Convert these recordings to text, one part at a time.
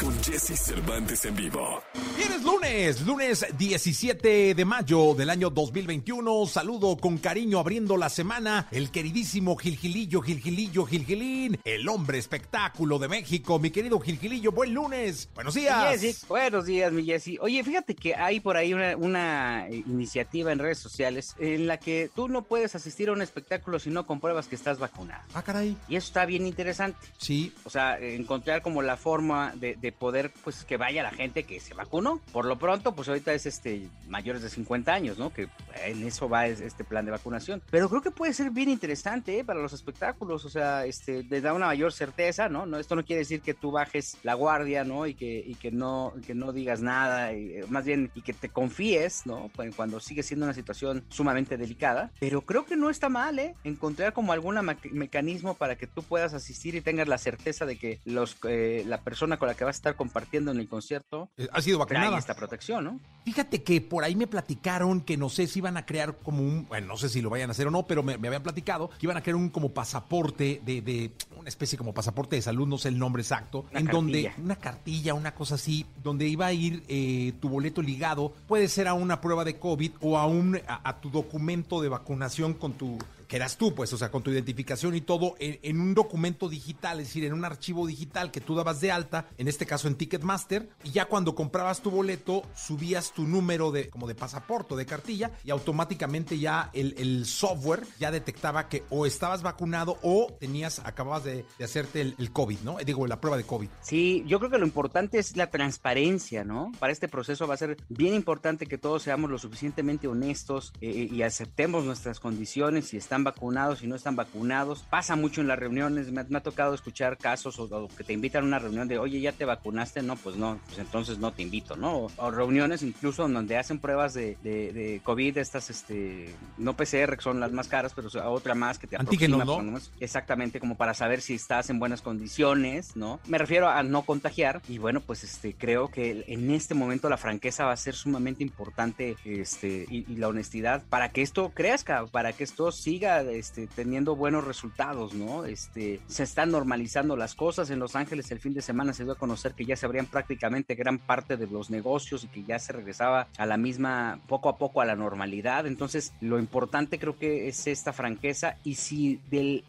con Jesse Cervantes en vivo. Bien, es lunes, lunes 17 de mayo del año 2021. Saludo con cariño abriendo la semana el queridísimo Gilgilillo, Gilgilillo, Gilgilín, el hombre espectáculo de México. Mi querido Gilgilillo, buen lunes. Buenos días. Jessy, buenos días, mi Jessy. Oye, fíjate que hay por ahí una, una, eh, iniciativa en redes sociales en la que tú no puedes asistir a un espectáculo si no compruebas que estás vacunado. Ah, caray. Y eso está bien interesante. Sí. O sea, encontrar como la forma de, de, poder, pues, que vaya la gente que se vacunó. Por lo pronto, pues ahorita es este mayores de 50 años, ¿no? Que en eso va este plan de vacunación. Pero creo que puede ser bien interesante ¿eh? para los espectáculos. O sea, este, le da una mayor certeza, ¿no? ¿no? Esto no quiere decir que tú bajes la guardia, ¿no? Y que, y que no, que no digas nada, y, eh, más bien, y que te confíes, ¿no? Pues, cuando sigue siendo una situación sumamente delicada. Pero creo que no está mal, ¿eh? Encontrar como algún mecanismo para que tú puedas asistir y tengas la certeza de que los, eh, la persona con la que vas a estar compartiendo en el concierto ha sido vacunada. esta protección, ¿no? Fíjate que por ahí me platicaron que no sé si iban a crear como un, bueno, no sé si lo vayan a hacer o no, pero me, me habían platicado que iban a crear un como pasaporte de, de, una especie como pasaporte de salud, no sé el nombre exacto, una en cartilla. donde una cartilla, una cosa así, donde iba a ir eh, tu boleto ligado, puede ser a una prueba de COVID o a un a, a tu documento de vacunación con tu que eras tú, pues, o sea, con tu identificación y todo, en, un documento digital, es decir, en un archivo digital que tú dabas de alta, en este caso en Ticketmaster, y ya cuando comprabas tu boleto, subías tu número de, como de pasaporte de cartilla, y automáticamente ya el, software ya detectaba que o estabas vacunado o tenías, acababas de, hacerte el, el, COVID, ¿no? Digo, la prueba de COVID. Sí, yo creo que lo importante es la transparencia, ¿no? Para este proceso va a ser bien importante que todos seamos lo suficientemente honestos eh, y aceptemos nuestras condiciones y estamos están vacunados y no están vacunados. Pasa mucho en las reuniones, me, me ha tocado escuchar casos o, o, que te invitan a una reunión de, oye, ¿ya te vacunaste? No, pues no, pues entonces no te invito, ¿no? O, o reuniones incluso donde hacen pruebas de, de, de, COVID, estas, este, no PCR, que son las más caras, pero otra más que te Antígenos, ¿no? Exactamente, como para saber si estás en buenas condiciones, ¿no? Me refiero a no contagiar y bueno, pues este, creo que en este momento la franqueza va a ser sumamente importante este, y, y la honestidad para que esto crezca, para que esto siga este, teniendo buenos resultados, ¿no? Este, se están normalizando las cosas. En Los Ángeles el fin de semana se dio a conocer que ya se abrían prácticamente gran parte de los negocios y que ya se regresaba a la misma, poco a poco a la normalidad. Entonces, lo importante creo que es esta franqueza y si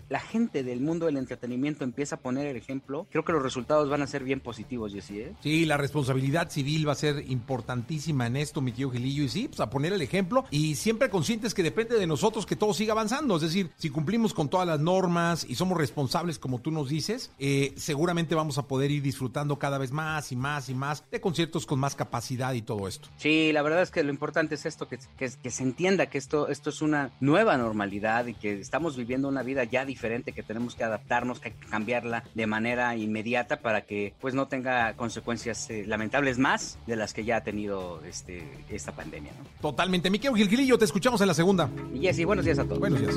la gente del mundo del entretenimiento empieza a poner el ejemplo, creo que los resultados van a ser bien positivos, Jessy. ¿eh? Sí, la responsabilidad civil va a ser importantísima en esto, mi tío Gilillo, y sí, pues a poner el ejemplo y siempre conscientes que depende de nosotros que todo siga avanzando. Es decir, si cumplimos con todas las normas y somos responsables, como tú nos dices, eh, seguramente vamos a poder ir disfrutando cada vez más y más y más de conciertos con más capacidad y todo esto. Sí, la verdad es que lo importante es esto, que, que, que se entienda que esto, esto es una nueva normalidad y que estamos viviendo una vida ya diferente, que tenemos que adaptarnos, que hay que cambiarla de manera inmediata para que pues no tenga consecuencias eh, lamentables más de las que ya ha tenido este, esta pandemia. ¿no? Totalmente. Miquel Gilgilillo, te escuchamos en la segunda. Y Jessy, buenos días a todos. Buenos días.